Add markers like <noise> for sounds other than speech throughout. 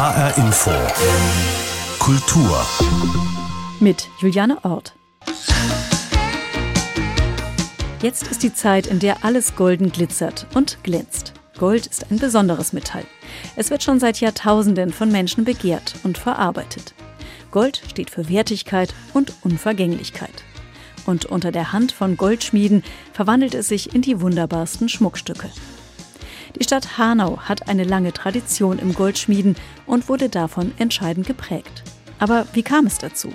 HR Info. Kultur. Mit Juliane Ort. Jetzt ist die Zeit, in der alles golden glitzert und glänzt. Gold ist ein besonderes Metall. Es wird schon seit Jahrtausenden von Menschen begehrt und verarbeitet. Gold steht für Wertigkeit und Unvergänglichkeit. Und unter der Hand von Goldschmieden verwandelt es sich in die wunderbarsten Schmuckstücke. Die Stadt Hanau hat eine lange Tradition im Goldschmieden und wurde davon entscheidend geprägt. Aber wie kam es dazu?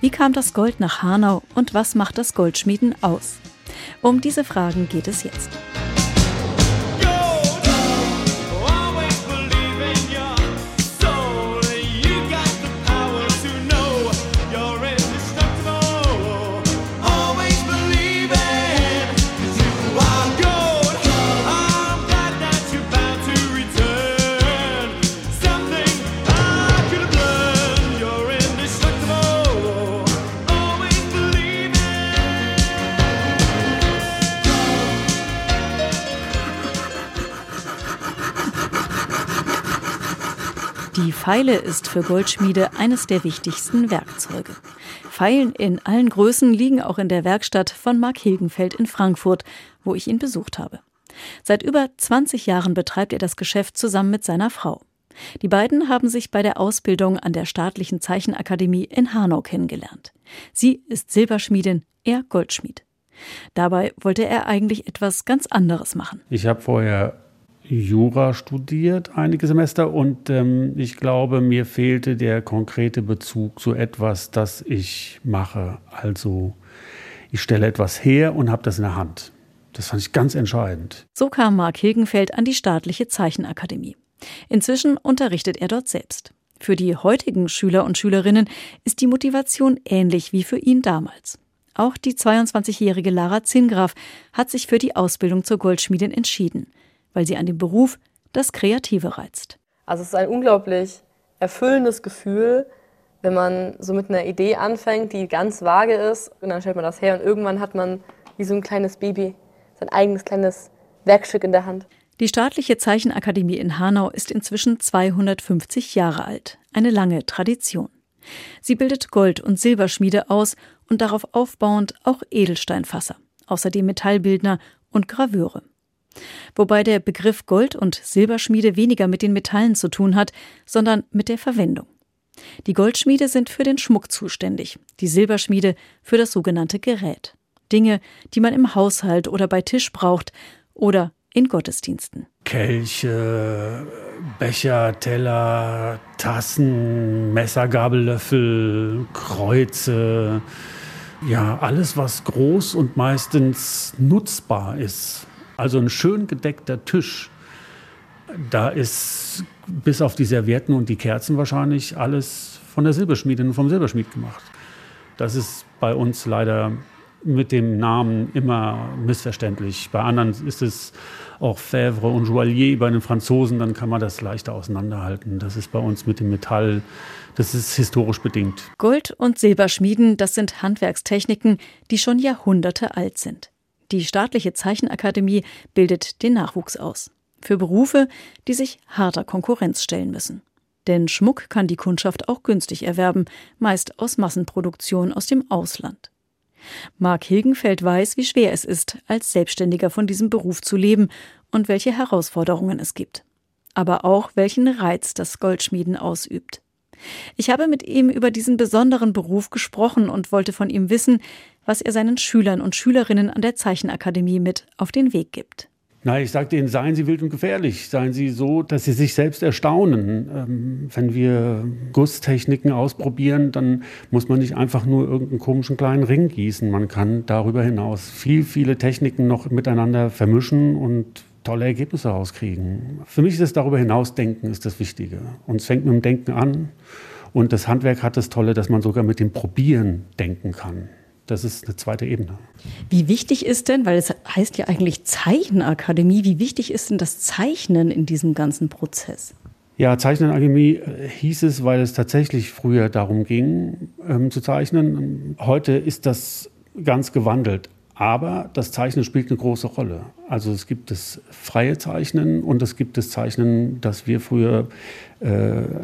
Wie kam das Gold nach Hanau und was macht das Goldschmieden aus? Um diese Fragen geht es jetzt. Feile ist für Goldschmiede eines der wichtigsten Werkzeuge. Feilen in allen Größen liegen auch in der Werkstatt von Mark Hilgenfeld in Frankfurt, wo ich ihn besucht habe. Seit über 20 Jahren betreibt er das Geschäft zusammen mit seiner Frau. Die beiden haben sich bei der Ausbildung an der Staatlichen Zeichenakademie in Hanau kennengelernt. Sie ist Silberschmiedin, er Goldschmied. Dabei wollte er eigentlich etwas ganz anderes machen. Ich habe vorher Jura studiert, einige Semester, und ähm, ich glaube, mir fehlte der konkrete Bezug zu etwas, das ich mache. Also ich stelle etwas her und habe das in der Hand. Das fand ich ganz entscheidend. So kam Mark Hilgenfeld an die staatliche Zeichenakademie. Inzwischen unterrichtet er dort selbst. Für die heutigen Schüler und Schülerinnen ist die Motivation ähnlich wie für ihn damals. Auch die 22-jährige Lara Zingraf hat sich für die Ausbildung zur Goldschmiedin entschieden weil sie an dem Beruf das Kreative reizt. Also es ist ein unglaublich erfüllendes Gefühl, wenn man so mit einer Idee anfängt, die ganz vage ist und dann stellt man das her und irgendwann hat man wie so ein kleines Baby sein eigenes kleines Werkstück in der Hand. Die staatliche Zeichenakademie in Hanau ist inzwischen 250 Jahre alt, eine lange Tradition. Sie bildet Gold- und Silberschmiede aus und darauf aufbauend auch Edelsteinfasser, außerdem Metallbildner und Graveure. Wobei der Begriff Gold- und Silberschmiede weniger mit den Metallen zu tun hat, sondern mit der Verwendung. Die Goldschmiede sind für den Schmuck zuständig, die Silberschmiede für das sogenannte Gerät. Dinge, die man im Haushalt oder bei Tisch braucht oder in Gottesdiensten. Kelche, Becher, Teller, Tassen, Messer, Gabel, Löffel, Kreuze. Ja, alles, was groß und meistens nutzbar ist. Also ein schön gedeckter Tisch. Da ist bis auf die Servietten und die Kerzen wahrscheinlich alles von der Silberschmiedin und vom Silberschmied gemacht. Das ist bei uns leider mit dem Namen immer missverständlich. Bei anderen ist es auch Fèvre und Joaillier, bei den Franzosen, dann kann man das leichter auseinanderhalten. Das ist bei uns mit dem Metall, das ist historisch bedingt. Gold- und Silberschmieden, das sind Handwerkstechniken, die schon Jahrhunderte alt sind. Die staatliche Zeichenakademie bildet den Nachwuchs aus. Für Berufe, die sich harter Konkurrenz stellen müssen. Denn Schmuck kann die Kundschaft auch günstig erwerben, meist aus Massenproduktion aus dem Ausland. Mark Hilgenfeld weiß, wie schwer es ist, als Selbstständiger von diesem Beruf zu leben und welche Herausforderungen es gibt. Aber auch welchen Reiz das Goldschmieden ausübt. Ich habe mit ihm über diesen besonderen Beruf gesprochen und wollte von ihm wissen, was er seinen Schülern und Schülerinnen an der Zeichenakademie mit auf den Weg gibt. Na, ich sage denen, seien Sie wild und gefährlich. Seien Sie so, dass Sie sich selbst erstaunen. Ähm, wenn wir Gusstechniken ausprobieren, dann muss man nicht einfach nur irgendeinen komischen kleinen Ring gießen. Man kann darüber hinaus viel, viele Techniken noch miteinander vermischen und tolle Ergebnisse rauskriegen. Für mich ist das darüber hinaus Denken ist das Wichtige. Und es fängt mit dem Denken an. Und das Handwerk hat das Tolle, dass man sogar mit dem Probieren denken kann. Das ist eine zweite Ebene. Wie wichtig ist denn, weil es heißt ja eigentlich Zeichenakademie, wie wichtig ist denn das Zeichnen in diesem ganzen Prozess? Ja, Zeichenakademie äh, hieß es, weil es tatsächlich früher darum ging, ähm, zu zeichnen. Heute ist das ganz gewandelt. Aber das Zeichnen spielt eine große Rolle. Also es gibt das freie Zeichnen und es gibt das Zeichnen, das wir früher äh,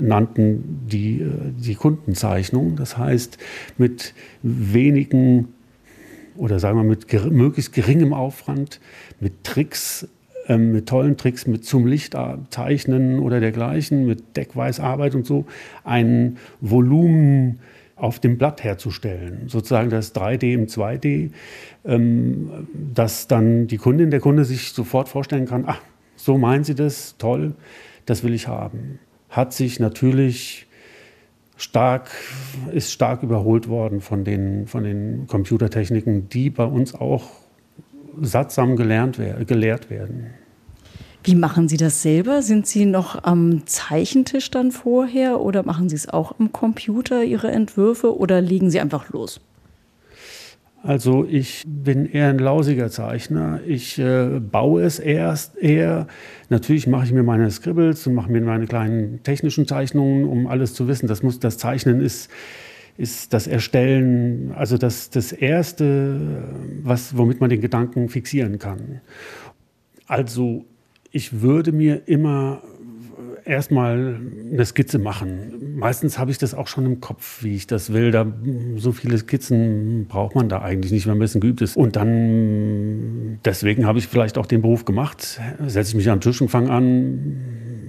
nannten, die, äh, die Kundenzeichnung. Das heißt, mit wenigen oder sagen wir mit ger möglichst geringem Aufwand, mit Tricks, äh, mit tollen Tricks, mit zum Licht zeichnen oder dergleichen, mit Deckweißarbeit und so, ein Volumen auf dem Blatt herzustellen, sozusagen das 3D im 2D, ähm, dass dann die Kundin, der Kunde sich sofort vorstellen kann, ach, so meinen Sie das, toll, das will ich haben. Hat sich natürlich stark, ist stark überholt worden von den, von den Computertechniken, die bei uns auch sattsam gelernt, gelehrt werden. Wie machen Sie das selber? Sind Sie noch am Zeichentisch dann vorher oder machen Sie es auch am Computer, Ihre Entwürfe, oder legen Sie einfach los? Also ich bin eher ein lausiger Zeichner. Ich äh, baue es erst eher. Natürlich mache ich mir meine Scribbles und mache mir meine kleinen technischen Zeichnungen, um alles zu wissen. Das, muss, das Zeichnen ist, ist das Erstellen, also das, das Erste, was, womit man den Gedanken fixieren kann. Also ich würde mir immer erstmal eine Skizze machen. Meistens habe ich das auch schon im Kopf, wie ich das will. Da, so viele Skizzen braucht man da eigentlich nicht, wenn man ein bisschen geübt ist. Und dann, deswegen habe ich vielleicht auch den Beruf gemacht. Setze ich mich am Tisch und fange an,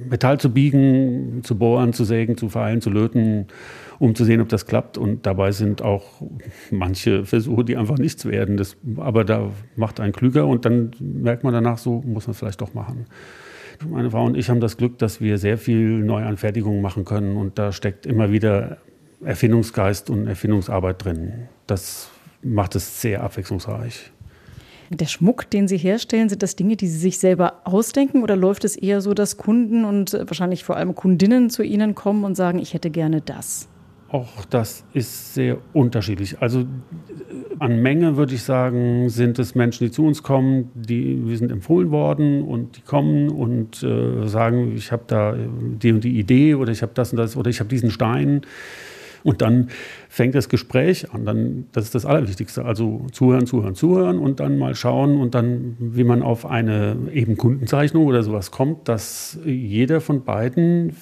Metall zu biegen, zu bohren, zu sägen, zu feilen, zu löten, um zu sehen, ob das klappt. Und dabei sind auch manche Versuche, die einfach nichts werden. Das, aber da macht einen klüger und dann merkt man danach, so muss man es vielleicht doch machen. Meine Frau und ich haben das Glück, dass wir sehr viel Neuanfertigungen machen können und da steckt immer wieder Erfindungsgeist und Erfindungsarbeit drin. Das macht es sehr abwechslungsreich. Der Schmuck, den Sie herstellen, sind das Dinge, die Sie sich selber ausdenken oder läuft es eher so, dass Kunden und wahrscheinlich vor allem Kundinnen zu Ihnen kommen und sagen, ich hätte gerne das? Auch das ist sehr unterschiedlich. Also an Menge würde ich sagen, sind es Menschen, die zu uns kommen, die wir sind empfohlen worden und die kommen und äh, sagen, ich habe da die und die Idee oder ich habe das und das oder ich habe diesen Stein. Und dann fängt das Gespräch an. Dann, das ist das Allerwichtigste. Also zuhören, zuhören, zuhören und dann mal schauen und dann, wie man auf eine eben Kundenzeichnung oder sowas kommt, dass jeder von beiden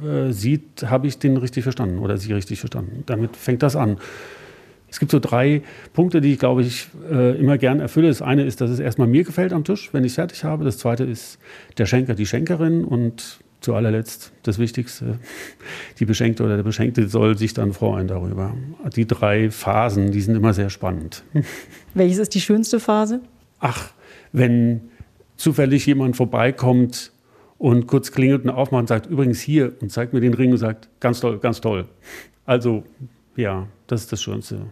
äh, sieht, habe ich den richtig verstanden oder sie richtig verstanden. Damit fängt das an. Es gibt so drei Punkte, die ich, glaube ich, äh, immer gern erfülle. Das eine ist, dass es erstmal mir gefällt am Tisch, wenn ich fertig habe. Das zweite ist der Schenker, die Schenkerin. Und zu allerletzt das Wichtigste, die Beschenkte oder der Beschenkte soll sich dann freuen darüber. Die drei Phasen, die sind immer sehr spannend. <laughs> Welches ist die schönste Phase? Ach, wenn zufällig jemand vorbeikommt und kurz klingelt und aufmacht und sagt, übrigens hier und zeigt mir den Ring und sagt, ganz toll, ganz toll. Also ja, das ist das Schönste.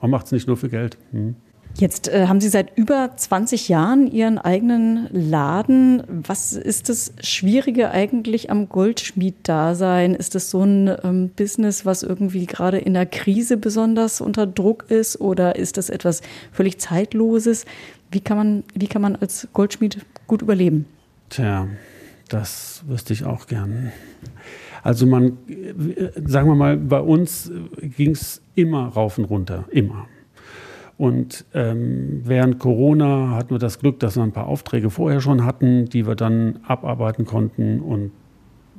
Man macht es nicht nur für Geld. Hm. Jetzt äh, haben Sie seit über 20 Jahren Ihren eigenen Laden. Was ist das Schwierige eigentlich am Goldschmied-Dasein? Ist das so ein ähm, Business, was irgendwie gerade in der Krise besonders unter Druck ist? Oder ist das etwas völlig Zeitloses? Wie kann man, wie kann man als Goldschmied gut überleben? Tja, das wüsste ich auch gern. Also man, äh, sagen wir mal, bei uns ging es immer rauf und runter, immer. Und ähm, während Corona hatten wir das Glück, dass wir ein paar Aufträge vorher schon hatten, die wir dann abarbeiten konnten. Und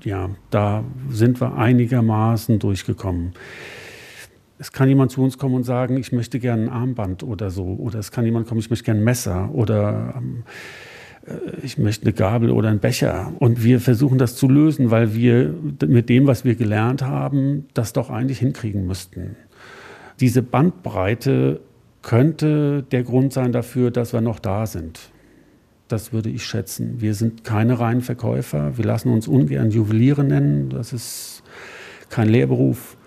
ja, da sind wir einigermaßen durchgekommen. Es kann jemand zu uns kommen und sagen, ich möchte gerne ein Armband oder so. Oder es kann jemand kommen, ich möchte gerne ein Messer. Oder ähm, äh, ich möchte eine Gabel oder einen Becher. Und wir versuchen das zu lösen, weil wir mit dem, was wir gelernt haben, das doch eigentlich hinkriegen müssten. Diese Bandbreite könnte der Grund sein dafür, dass wir noch da sind. Das würde ich schätzen. Wir sind keine reinen Verkäufer. Wir lassen uns ungern Juweliere nennen. Das ist kein Lehrberuf.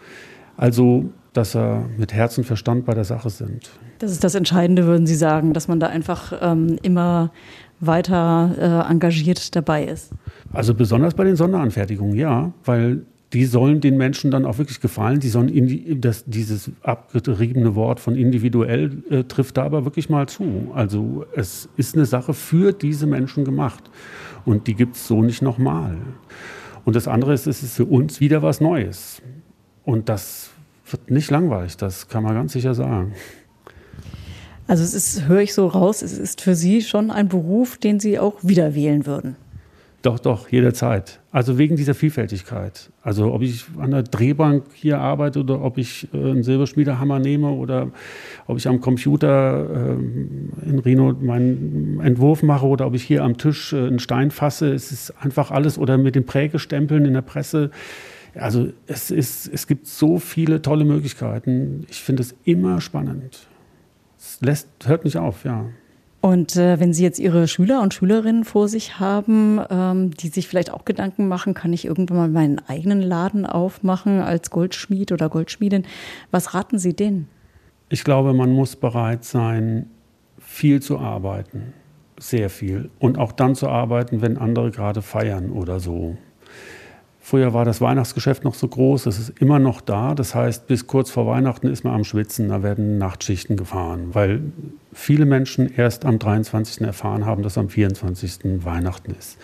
Also, dass wir mit Herz und Verstand bei der Sache sind. Das ist das Entscheidende, würden Sie sagen, dass man da einfach ähm, immer weiter äh, engagiert dabei ist. Also besonders bei den Sonderanfertigungen, ja, weil die sollen den Menschen dann auch wirklich gefallen. Die sollen in das, dieses abgeriebene Wort von individuell äh, trifft da aber wirklich mal zu. Also es ist eine Sache für diese Menschen gemacht und die gibt es so nicht nochmal. Und das andere ist, es ist für uns wieder was Neues. Und das wird nicht langweilig, das kann man ganz sicher sagen. Also es ist, höre ich so raus, es ist für Sie schon ein Beruf, den Sie auch wieder wählen würden. Doch, doch, jederzeit. Also wegen dieser Vielfältigkeit. Also ob ich an der Drehbank hier arbeite oder ob ich äh, einen Silberschmiedehammer nehme oder ob ich am Computer äh, in Reno meinen Entwurf mache oder ob ich hier am Tisch äh, einen Stein fasse. Es ist einfach alles oder mit den Prägestempeln in der Presse. Also es, ist, es gibt so viele tolle Möglichkeiten. Ich finde es immer spannend. Es lässt, hört nicht auf, ja. Und äh, wenn Sie jetzt Ihre Schüler und Schülerinnen vor sich haben, ähm, die sich vielleicht auch Gedanken machen, kann ich irgendwann mal meinen eigenen Laden aufmachen als Goldschmied oder Goldschmiedin, was raten Sie denen? Ich glaube, man muss bereit sein, viel zu arbeiten, sehr viel. Und auch dann zu arbeiten, wenn andere gerade feiern oder so. Früher war das Weihnachtsgeschäft noch so groß, es ist immer noch da. Das heißt, bis kurz vor Weihnachten ist man am Schwitzen, da werden Nachtschichten gefahren, weil viele Menschen erst am 23. erfahren haben, dass am 24. Weihnachten ist.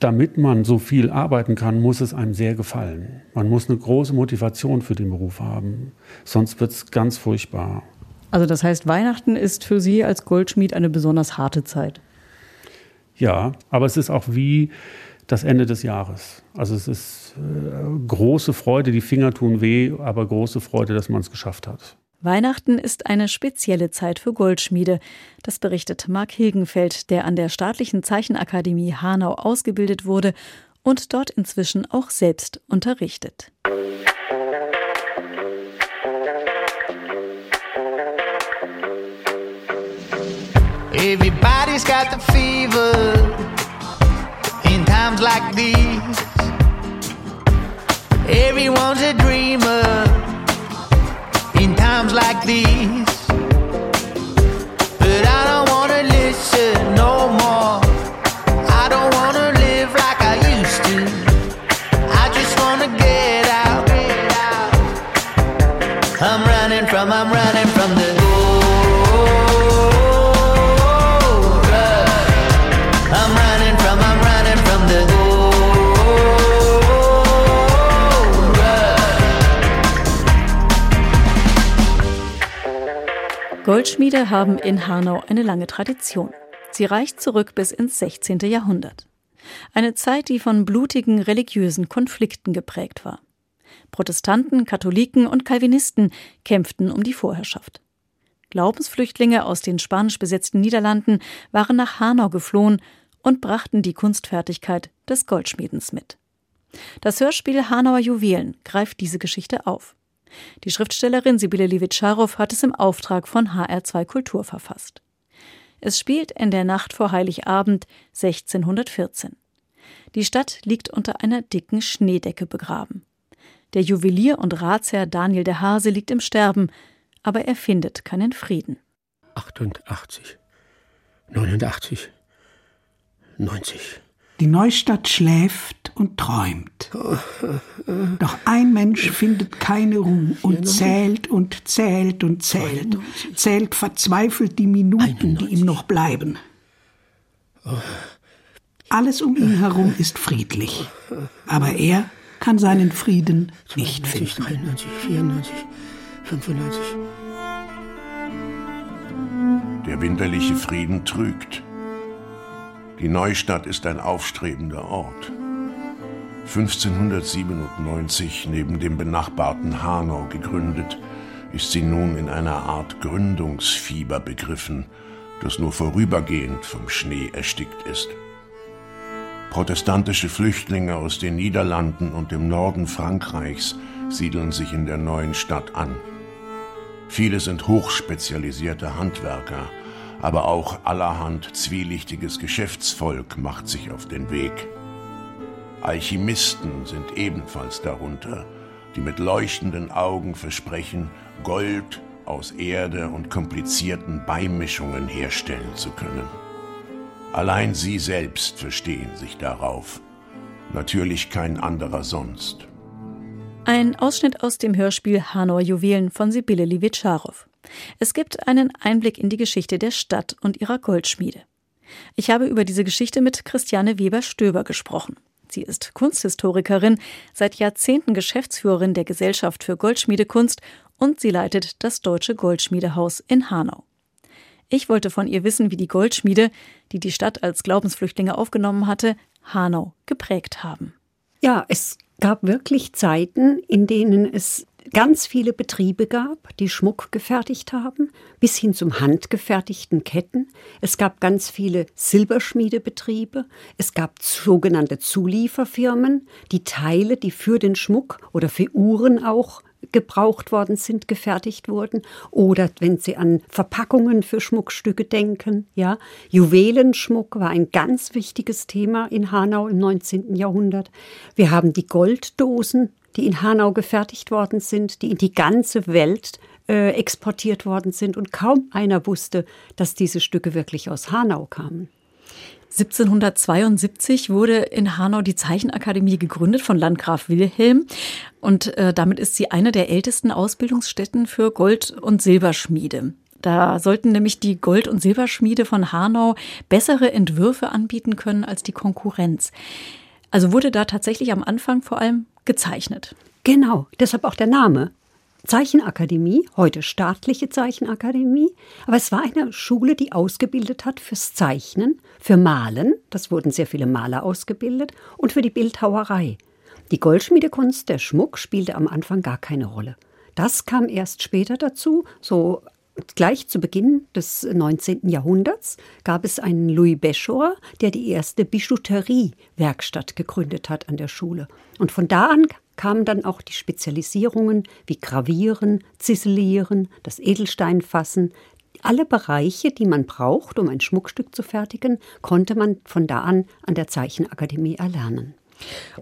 Damit man so viel arbeiten kann, muss es einem sehr gefallen. Man muss eine große Motivation für den Beruf haben, sonst wird es ganz furchtbar. Also das heißt, Weihnachten ist für Sie als Goldschmied eine besonders harte Zeit. Ja, aber es ist auch wie das Ende des Jahres. Also es ist äh, große Freude, die Finger tun weh, aber große Freude, dass man es geschafft hat. Weihnachten ist eine spezielle Zeit für Goldschmiede. Das berichtet Marc Hilgenfeld, der an der Staatlichen Zeichenakademie Hanau ausgebildet wurde und dort inzwischen auch selbst unterrichtet. Everybody's got the fever. Like these. Everyone's a dreamer in times like these. But I don't wanna listen no more. I don't wanna live like I used to. I just wanna get out. I'm running from, I'm running Goldschmiede haben in Hanau eine lange Tradition. Sie reicht zurück bis ins 16. Jahrhundert. Eine Zeit, die von blutigen religiösen Konflikten geprägt war. Protestanten, Katholiken und Calvinisten kämpften um die Vorherrschaft. Glaubensflüchtlinge aus den spanisch besetzten Niederlanden waren nach Hanau geflohen und brachten die Kunstfertigkeit des Goldschmiedens mit. Das Hörspiel Hanauer Juwelen greift diese Geschichte auf. Die Schriftstellerin Sibylle Levitscharow hat es im Auftrag von HR2 Kultur verfasst. Es spielt in der Nacht vor Heiligabend 1614. Die Stadt liegt unter einer dicken Schneedecke begraben. Der Juwelier und Ratsherr Daniel der Hase liegt im Sterben, aber er findet keinen Frieden. 88, 89, 90. Die Neustadt schläft und träumt. Doch ein Mensch findet keine Ruhe und zählt und zählt und zählt, zählt verzweifelt die Minuten, die ihm noch bleiben. Alles um ihn herum ist friedlich, aber er kann seinen Frieden nicht finden. 93, 94, 95. Der winterliche Frieden trügt. Die Neustadt ist ein aufstrebender Ort. 1597 neben dem benachbarten Hanau gegründet, ist sie nun in einer Art Gründungsfieber begriffen, das nur vorübergehend vom Schnee erstickt ist. Protestantische Flüchtlinge aus den Niederlanden und dem Norden Frankreichs siedeln sich in der neuen Stadt an. Viele sind hochspezialisierte Handwerker, aber auch allerhand zwielichtiges Geschäftsvolk macht sich auf den Weg. Alchemisten sind ebenfalls darunter, die mit leuchtenden Augen versprechen, Gold aus Erde und komplizierten Beimischungen herstellen zu können. Allein sie selbst verstehen sich darauf, natürlich kein anderer sonst. Ein Ausschnitt aus dem Hörspiel Hanauer Juwelen von Sibylle Livitscharow. Es gibt einen Einblick in die Geschichte der Stadt und ihrer Goldschmiede. Ich habe über diese Geschichte mit Christiane Weber-Stöber gesprochen. Sie ist Kunsthistorikerin, seit Jahrzehnten Geschäftsführerin der Gesellschaft für Goldschmiedekunst und sie leitet das Deutsche Goldschmiedehaus in Hanau. Ich wollte von ihr wissen, wie die Goldschmiede, die die Stadt als Glaubensflüchtlinge aufgenommen hatte, Hanau geprägt haben. Ja, es gab wirklich Zeiten, in denen es ganz viele Betriebe gab, die Schmuck gefertigt haben, bis hin zum handgefertigten Ketten. Es gab ganz viele Silberschmiedebetriebe. Es gab sogenannte Zulieferfirmen, die Teile, die für den Schmuck oder für Uhren auch gebraucht worden sind, gefertigt wurden. Oder wenn Sie an Verpackungen für Schmuckstücke denken, ja. Juwelenschmuck war ein ganz wichtiges Thema in Hanau im 19. Jahrhundert. Wir haben die Golddosen, die in Hanau gefertigt worden sind, die in die ganze Welt äh, exportiert worden sind. Und kaum einer wusste, dass diese Stücke wirklich aus Hanau kamen. 1772 wurde in Hanau die Zeichenakademie gegründet von Landgraf Wilhelm und äh, damit ist sie eine der ältesten Ausbildungsstätten für Gold- und Silberschmiede. Da sollten nämlich die Gold- und Silberschmiede von Hanau bessere Entwürfe anbieten können als die Konkurrenz. Also wurde da tatsächlich am Anfang vor allem gezeichnet. Genau, deshalb auch der Name. Zeichenakademie, heute staatliche Zeichenakademie, aber es war eine Schule, die ausgebildet hat fürs Zeichnen, für Malen, das wurden sehr viele Maler ausgebildet, und für die Bildhauerei. Die Goldschmiedekunst, der Schmuck spielte am Anfang gar keine Rolle. Das kam erst später dazu, so Gleich zu Beginn des 19. Jahrhunderts gab es einen Louis Beschor, der die erste Bijouterie-Werkstatt gegründet hat an der Schule. Und von da an kamen dann auch die Spezialisierungen wie Gravieren, Ziselieren, das Edelsteinfassen. Alle Bereiche, die man braucht, um ein Schmuckstück zu fertigen, konnte man von da an an der Zeichenakademie erlernen.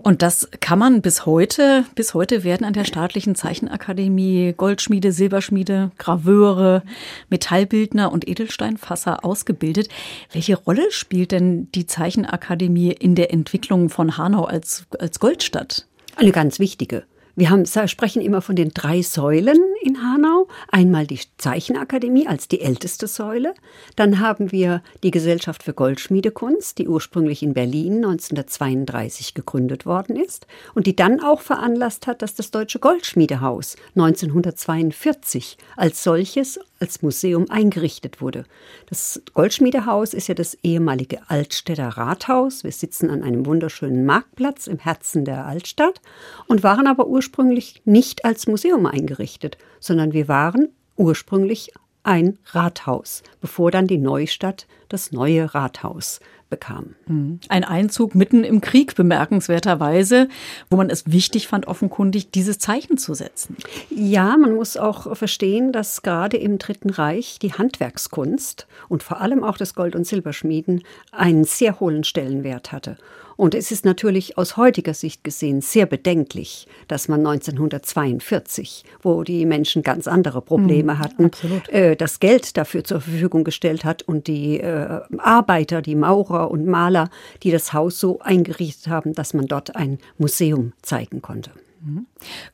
Und das kann man bis heute, bis heute werden an der staatlichen Zeichenakademie Goldschmiede, Silberschmiede, Graveure, Metallbildner und Edelsteinfasser ausgebildet. Welche Rolle spielt denn die Zeichenakademie in der Entwicklung von Hanau als, als Goldstadt? Eine ganz wichtige. Wir haben, sprechen immer von den drei Säulen in Hanau. Einmal die Zeichenakademie als die älteste Säule. Dann haben wir die Gesellschaft für Goldschmiedekunst, die ursprünglich in Berlin 1932 gegründet worden ist und die dann auch veranlasst hat, dass das Deutsche Goldschmiedehaus 1942 als solches als Museum eingerichtet wurde. Das Goldschmiedehaus ist ja das ehemalige Altstädter Rathaus. Wir sitzen an einem wunderschönen Marktplatz im Herzen der Altstadt und waren aber ursprünglich nicht als Museum eingerichtet, sondern wir waren ursprünglich ein Rathaus, bevor dann die Neustadt das neue Rathaus bekam. Mhm. Ein Einzug mitten im Krieg bemerkenswerterweise, wo man es wichtig fand, offenkundig dieses Zeichen zu setzen. Ja, man muss auch verstehen, dass gerade im Dritten Reich die Handwerkskunst und vor allem auch das Gold- und Silberschmieden einen sehr hohen Stellenwert hatte. Und es ist natürlich aus heutiger Sicht gesehen sehr bedenklich, dass man 1942, wo die Menschen ganz andere Probleme mhm, hatten, äh, das Geld dafür zur Verfügung gestellt hat und die äh, Arbeiter, die Maurer und Maler, die das Haus so eingerichtet haben, dass man dort ein Museum zeigen konnte.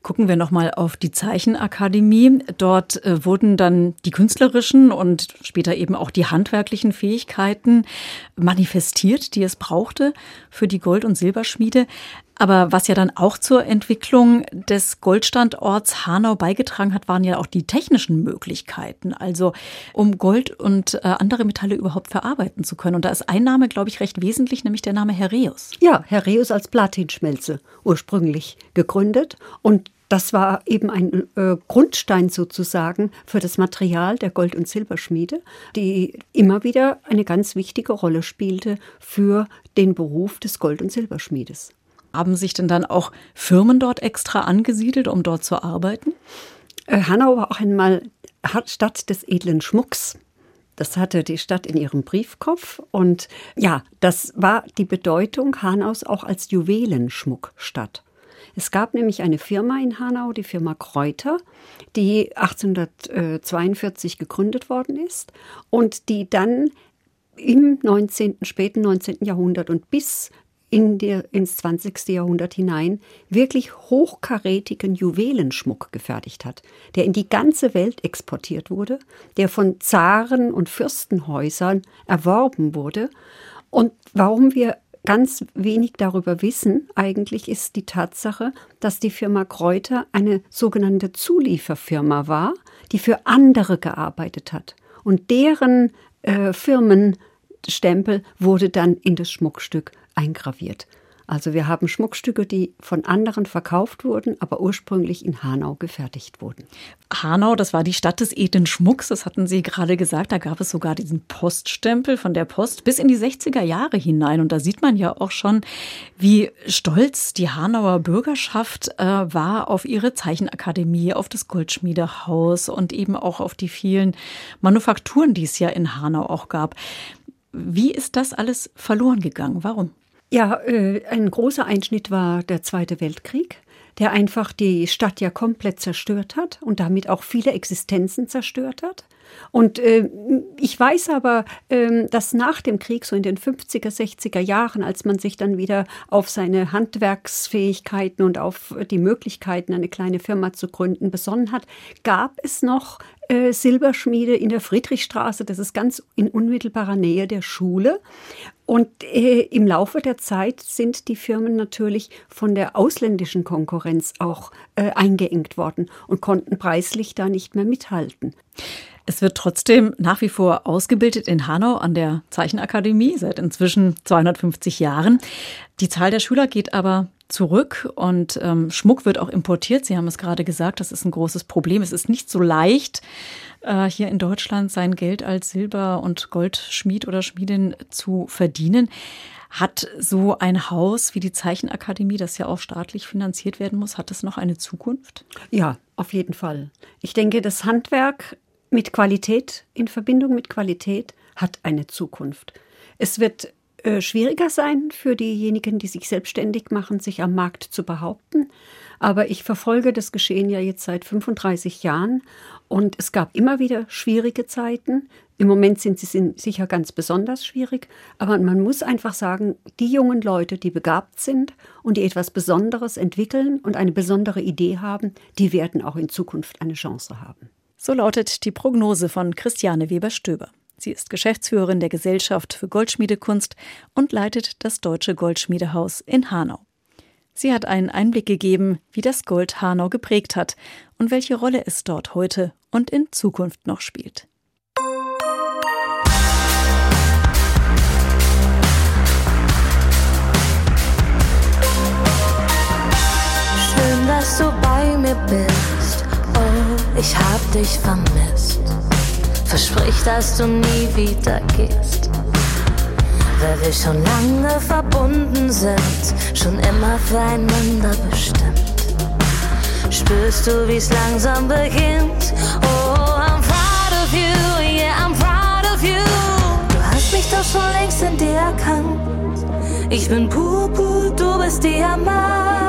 Gucken wir nochmal auf die Zeichenakademie. Dort äh, wurden dann die künstlerischen und später eben auch die handwerklichen Fähigkeiten manifestiert, die es brauchte für die Gold- und Silberschmiede. Aber was ja dann auch zur Entwicklung des Goldstandorts Hanau beigetragen hat, waren ja auch die technischen Möglichkeiten. Also um Gold und äh, andere Metalle überhaupt verarbeiten zu können. Und da ist ein Name, glaube ich, recht wesentlich, nämlich der Name Herreus. Ja, Herreus als Platinschmelze ursprünglich gegründet. Und das war eben ein äh, Grundstein sozusagen für das Material der Gold- und Silberschmiede, die immer wieder eine ganz wichtige Rolle spielte für den Beruf des Gold- und Silberschmiedes. Haben sich denn dann auch Firmen dort extra angesiedelt, um dort zu arbeiten? Äh, Hanau war auch einmal Stadt des edlen Schmucks. Das hatte die Stadt in ihrem Briefkopf. Und ja, das war die Bedeutung Hanaus auch als Juwelenschmuckstadt. Es gab nämlich eine Firma in Hanau, die Firma Kräuter, die 1842 gegründet worden ist und die dann im 19., späten 19. Jahrhundert und bis in der, ins 20. Jahrhundert hinein wirklich hochkarätigen Juwelenschmuck gefertigt hat, der in die ganze Welt exportiert wurde, der von Zaren und Fürstenhäusern erworben wurde. Und warum wir ganz wenig darüber wissen, eigentlich ist die Tatsache, dass die Firma Kräuter eine sogenannte Zulieferfirma war, die für andere gearbeitet hat und deren äh, Firmenstempel wurde dann in das Schmuckstück eingraviert. Also wir haben Schmuckstücke, die von anderen verkauft wurden, aber ursprünglich in Hanau gefertigt wurden. Hanau, das war die Stadt des edlen Schmucks, das hatten Sie gerade gesagt. Da gab es sogar diesen Poststempel von der Post bis in die 60er Jahre hinein. Und da sieht man ja auch schon, wie stolz die Hanauer Bürgerschaft äh, war auf ihre Zeichenakademie, auf das Goldschmiedehaus und eben auch auf die vielen Manufakturen, die es ja in Hanau auch gab. Wie ist das alles verloren gegangen? Warum? Ja, äh, ein großer Einschnitt war der Zweite Weltkrieg, der einfach die Stadt ja komplett zerstört hat und damit auch viele Existenzen zerstört hat. Und äh, ich weiß aber, äh, dass nach dem Krieg, so in den 50er, 60er Jahren, als man sich dann wieder auf seine Handwerksfähigkeiten und auf die Möglichkeiten, eine kleine Firma zu gründen, besonnen hat, gab es noch äh, Silberschmiede in der Friedrichstraße. Das ist ganz in unmittelbarer Nähe der Schule. Und äh, im Laufe der Zeit sind die Firmen natürlich von der ausländischen Konkurrenz auch äh, eingeengt worden und konnten preislich da nicht mehr mithalten. Es wird trotzdem nach wie vor ausgebildet in Hanau an der Zeichenakademie seit inzwischen 250 Jahren. Die Zahl der Schüler geht aber zurück und ähm, Schmuck wird auch importiert. Sie haben es gerade gesagt, das ist ein großes Problem. Es ist nicht so leicht, äh, hier in Deutschland sein Geld als Silber- und Goldschmied oder Schmiedin zu verdienen. Hat so ein Haus wie die Zeichenakademie, das ja auch staatlich finanziert werden muss, hat das noch eine Zukunft? Ja, auf jeden Fall. Ich denke, das Handwerk mit Qualität, in Verbindung mit Qualität, hat eine Zukunft. Es wird äh, schwieriger sein für diejenigen, die sich selbstständig machen, sich am Markt zu behaupten. Aber ich verfolge das Geschehen ja jetzt seit 35 Jahren und es gab immer wieder schwierige Zeiten. Im Moment sind sie sicher ganz besonders schwierig, aber man muss einfach sagen, die jungen Leute, die begabt sind und die etwas Besonderes entwickeln und eine besondere Idee haben, die werden auch in Zukunft eine Chance haben. So lautet die Prognose von Christiane Weber-Stöber. Sie ist Geschäftsführerin der Gesellschaft für Goldschmiedekunst und leitet das Deutsche Goldschmiedehaus in Hanau. Sie hat einen Einblick gegeben, wie das Gold Hanau geprägt hat und welche Rolle es dort heute und in Zukunft noch spielt. Schön, dass du ich hab dich vermisst. Versprich, dass du nie wieder gehst. Weil wir schon lange verbunden sind, schon immer füreinander bestimmt. Spürst du, wie's langsam beginnt? Oh, I'm proud of you, yeah, I'm proud of you. Du hast mich doch schon längst in dir erkannt. Ich bin Purpur, du bist Diamant.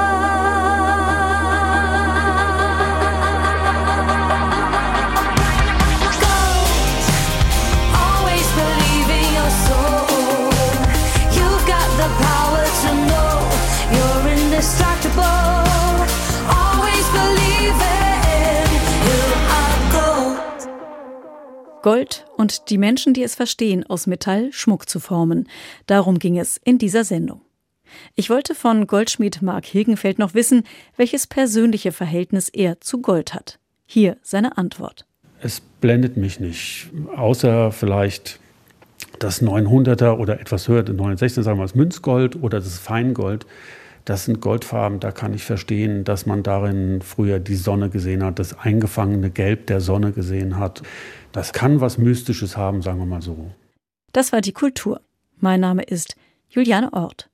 Gold und die Menschen, die es verstehen, aus Metall Schmuck zu formen. Darum ging es in dieser Sendung. Ich wollte von Goldschmied Mark Hilgenfeld noch wissen, welches persönliche Verhältnis er zu Gold hat. Hier seine Antwort. Es blendet mich nicht, außer vielleicht das 900er oder etwas höher, 916, sagen wir das Münzgold oder das Feingold. Das sind Goldfarben, da kann ich verstehen, dass man darin früher die Sonne gesehen hat, das eingefangene Gelb der Sonne gesehen hat. Das kann was Mystisches haben, sagen wir mal so. Das war die Kultur. Mein Name ist Juliane Ort.